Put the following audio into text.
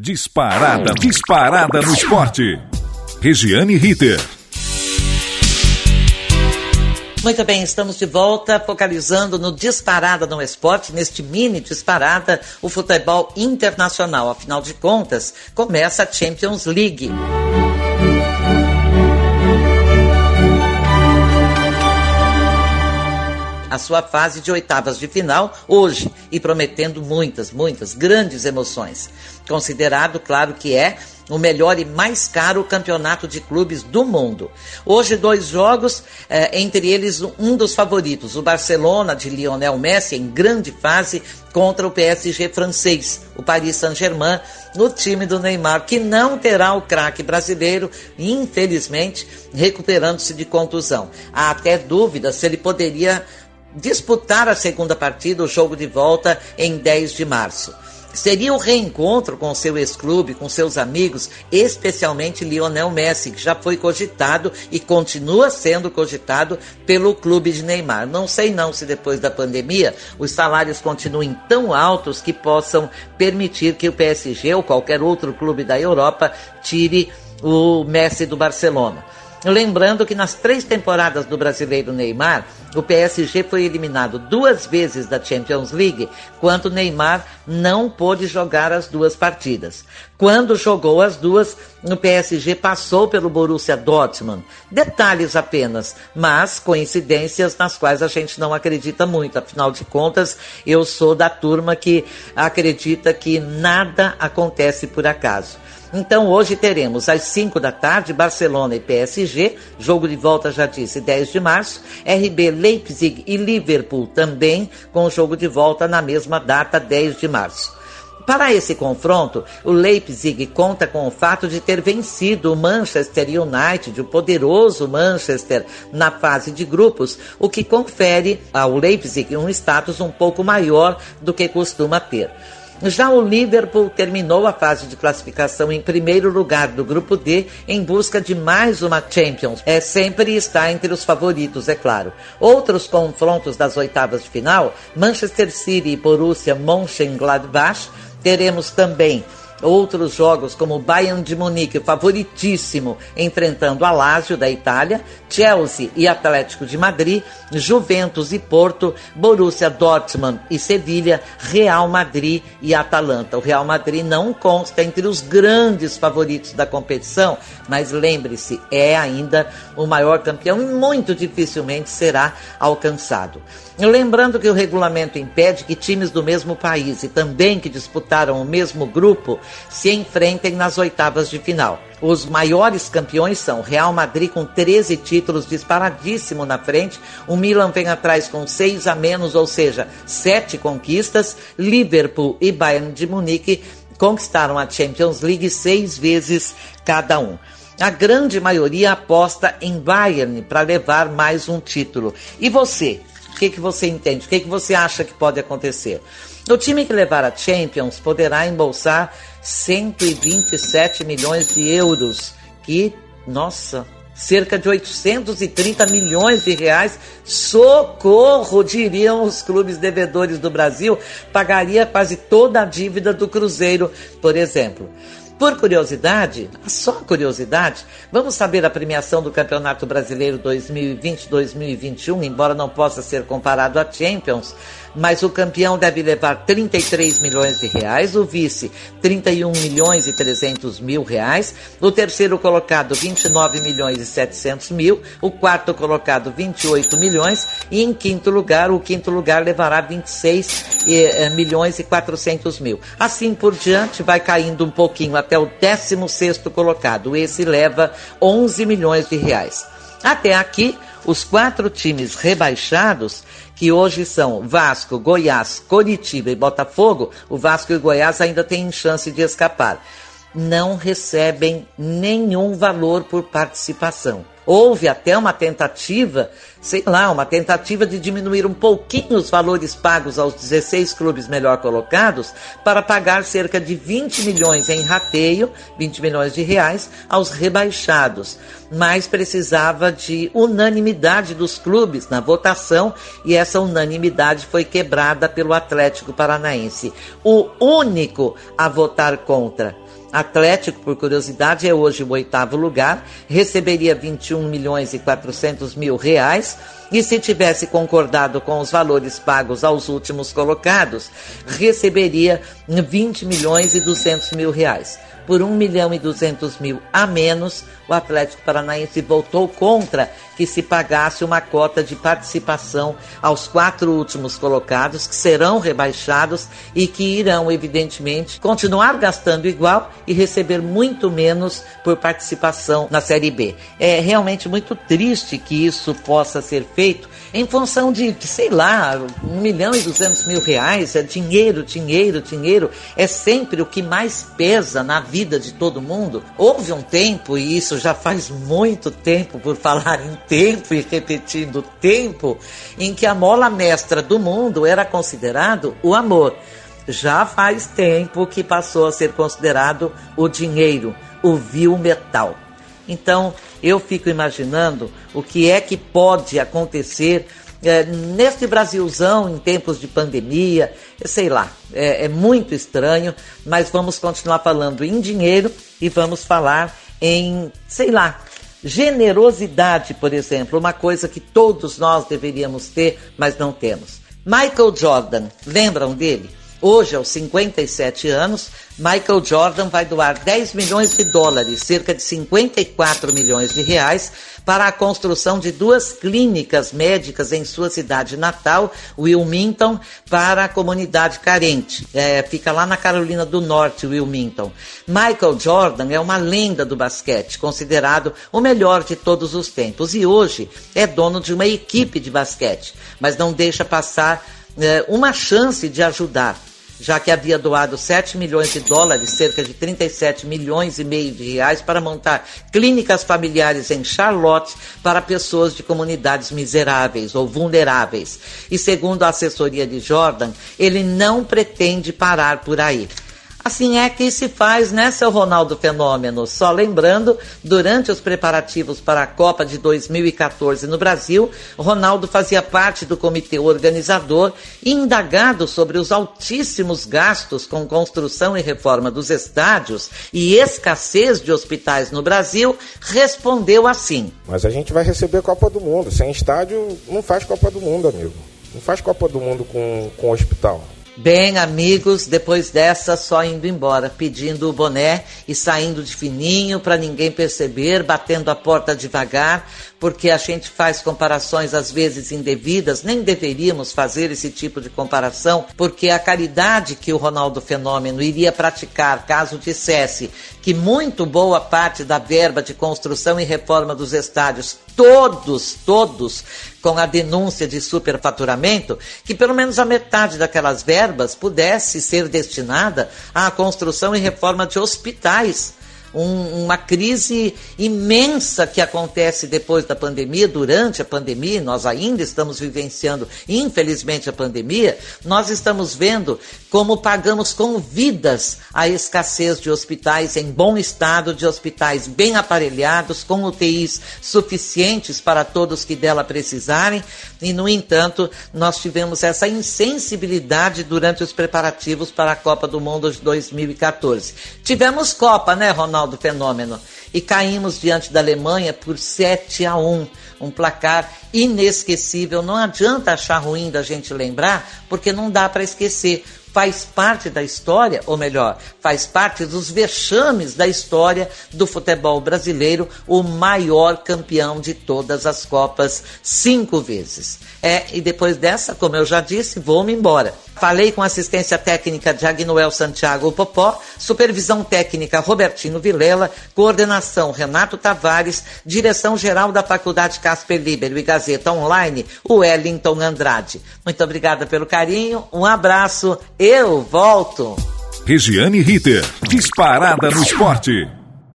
Disparada, disparada no esporte. Regiane Ritter. Muito bem, estamos de volta, focalizando no Disparada no Esporte, neste mini Disparada, o futebol internacional. Afinal de contas, começa a Champions League. A sua fase de oitavas de final hoje e prometendo muitas, muitas grandes emoções. Considerado, claro que é, o melhor e mais caro campeonato de clubes do mundo. Hoje, dois jogos, eh, entre eles um dos favoritos, o Barcelona de Lionel Messi, em grande fase, contra o PSG francês, o Paris Saint-Germain, no time do Neymar, que não terá o craque brasileiro, infelizmente, recuperando-se de contusão. Há até dúvida se ele poderia disputar a segunda partida, o jogo de volta, em 10 de março. Seria o reencontro com seu ex-clube, com seus amigos, especialmente Lionel Messi, que já foi cogitado e continua sendo cogitado pelo clube de Neymar. Não sei não se depois da pandemia os salários continuem tão altos que possam permitir que o PSG ou qualquer outro clube da Europa tire o Messi do Barcelona. Lembrando que nas três temporadas do brasileiro Neymar, o PSG foi eliminado duas vezes da Champions League, quando Neymar não pôde jogar as duas partidas. Quando jogou as duas, o PSG passou pelo Borussia Dortmund. Detalhes apenas, mas coincidências nas quais a gente não acredita muito. Afinal de contas, eu sou da turma que acredita que nada acontece por acaso. Então hoje teremos às 5 da tarde Barcelona e PSG, jogo de volta já disse 10 de março, RB Leipzig e Liverpool também com jogo de volta na mesma data 10 de março. Para esse confronto, o Leipzig conta com o fato de ter vencido o Manchester United, o poderoso Manchester, na fase de grupos, o que confere ao Leipzig um status um pouco maior do que costuma ter. Já o Liverpool terminou a fase de classificação em primeiro lugar do grupo D em busca de mais uma Champions. É sempre está entre os favoritos, é claro. Outros confrontos das oitavas de final, Manchester City e Borussia Mönchengladbach, teremos também outros jogos como o Bayern de Munique, favoritíssimo, enfrentando a Lazio da Itália, Chelsea e Atlético de Madrid, Juventus e Porto, Borussia Dortmund e Sevilha, Real Madrid e Atalanta. O Real Madrid não consta entre os grandes favoritos da competição, mas lembre-se, é ainda o maior campeão e muito dificilmente será alcançado. Lembrando que o regulamento impede que times do mesmo país e também que disputaram o mesmo grupo se enfrentem nas oitavas de final. Os maiores campeões são Real Madrid com 13 títulos, disparadíssimo na frente. O Milan vem atrás com 6 a menos, ou seja, 7 conquistas. Liverpool e Bayern de Munique conquistaram a Champions League seis vezes cada um. A grande maioria aposta em Bayern para levar mais um título. E você? O que, que você entende? O que, que você acha que pode acontecer? O time que levar a Champions poderá embolsar 127 milhões de euros, que, nossa, cerca de 830 milhões de reais. Socorro, diriam os clubes devedores do Brasil, pagaria quase toda a dívida do Cruzeiro, por exemplo. Por curiosidade, só curiosidade, vamos saber a premiação do Campeonato Brasileiro 2020-2021, embora não possa ser comparado a Champions, mas o campeão deve levar 33 milhões de reais, o vice 31 milhões e 300 mil reais, o terceiro colocado 29 milhões e 700 mil, o quarto colocado 28 milhões e em quinto lugar, o quinto lugar levará 26 eh, milhões e 400 mil. Assim por diante, vai caindo um pouquinho até o 16 sexto colocado, esse leva 11 milhões de reais. Até aqui, os quatro times rebaixados que hoje são Vasco, Goiás, Coritiba e Botafogo, o Vasco e o Goiás ainda têm chance de escapar. Não recebem nenhum valor por participação. Houve até uma tentativa sei lá, uma tentativa de diminuir um pouquinho os valores pagos aos 16 clubes melhor colocados para pagar cerca de 20 milhões em rateio, 20 milhões de reais, aos rebaixados. Mas precisava de unanimidade dos clubes na votação e essa unanimidade foi quebrada pelo Atlético Paranaense. O único a votar contra Atlético, por curiosidade, é hoje o oitavo lugar, receberia 21 milhões e 400 mil reais. E se tivesse concordado com os valores pagos aos últimos colocados, receberia 20 milhões e 200 mil reais. Por 1 milhão e 200 mil a menos, o Atlético Paranaense votou contra que se pagasse uma cota de participação aos quatro últimos colocados, que serão rebaixados e que irão, evidentemente, continuar gastando igual e receber muito menos por participação na Série B. É realmente muito triste que isso possa ser feito em função de, sei lá, um milhão e duzentos mil reais, é dinheiro, dinheiro, dinheiro, é sempre o que mais pesa na vida de todo mundo. Houve um tempo, e isso já faz muito tempo, por falar em tempo e repetindo tempo, em que a mola mestra do mundo era considerado o amor. Já faz tempo que passou a ser considerado o dinheiro, o vil metal. Então, eu fico imaginando o que é que pode acontecer é, neste Brasilzão, em tempos de pandemia, sei lá, é, é, muito estranho, mas vamos continuar falando em dinheiro e vamos falar em, sei lá, generosidade, por exemplo, uma coisa que todos nós deveríamos ter, mas não temos. Michael Jordan, lembram dele? Hoje, aos 57 anos, Michael Jordan vai doar 10 milhões de dólares, cerca de 54 milhões de reais, para a construção de duas clínicas médicas em sua cidade natal, Wilmington, para a comunidade carente. É, fica lá na Carolina do Norte, Wilmington. Michael Jordan é uma lenda do basquete, considerado o melhor de todos os tempos, e hoje é dono de uma equipe de basquete, mas não deixa passar é, uma chance de ajudar já que havia doado 7 milhões de dólares, cerca de 37 milhões e meio de reais, para montar clínicas familiares em Charlotte para pessoas de comunidades miseráveis ou vulneráveis. E segundo a assessoria de Jordan, ele não pretende parar por aí. Assim é que se faz, né, seu Ronaldo Fenômeno? Só lembrando, durante os preparativos para a Copa de 2014 no Brasil, Ronaldo fazia parte do comitê organizador e indagado sobre os altíssimos gastos com construção e reforma dos estádios e escassez de hospitais no Brasil, respondeu assim: Mas a gente vai receber Copa do Mundo. Sem estádio, não faz Copa do Mundo, amigo. Não faz Copa do Mundo com, com hospital. Bem, amigos, depois dessa, só indo embora, pedindo o boné e saindo de fininho para ninguém perceber, batendo a porta devagar, porque a gente faz comparações às vezes indevidas, nem deveríamos fazer esse tipo de comparação, porque a caridade que o Ronaldo Fenômeno iria praticar caso dissesse que muito boa parte da verba de construção e reforma dos estádios, todos, todos, com a denúncia de superfaturamento, que pelo menos a metade daquelas verbas pudesse ser destinada à construção e reforma de hospitais um, uma crise imensa que acontece depois da pandemia, durante a pandemia, nós ainda estamos vivenciando, infelizmente, a pandemia, nós estamos vendo como pagamos com vidas a escassez de hospitais em bom estado, de hospitais bem aparelhados, com UTIs suficientes para todos que dela precisarem, e, no entanto, nós tivemos essa insensibilidade durante os preparativos para a Copa do Mundo de 2014. Tivemos Copa, né, Ronaldo? Ronaldo Fenômeno. E caímos diante da Alemanha por 7 a 1, um placar inesquecível. Não adianta achar ruim da gente lembrar, porque não dá para esquecer faz parte da história, ou melhor, faz parte dos vexames da história do futebol brasileiro, o maior campeão de todas as Copas, cinco vezes. É, e depois dessa, como eu já disse, vou-me embora. Falei com assistência técnica de Agnoel Santiago Popó, supervisão técnica Robertino Vilela, coordenação Renato Tavares, direção geral da Faculdade Casper Libero e Gazeta Online, Wellington Andrade. Muito obrigada pelo carinho, um abraço, eu volto. Regiane Ritter, disparada no esporte.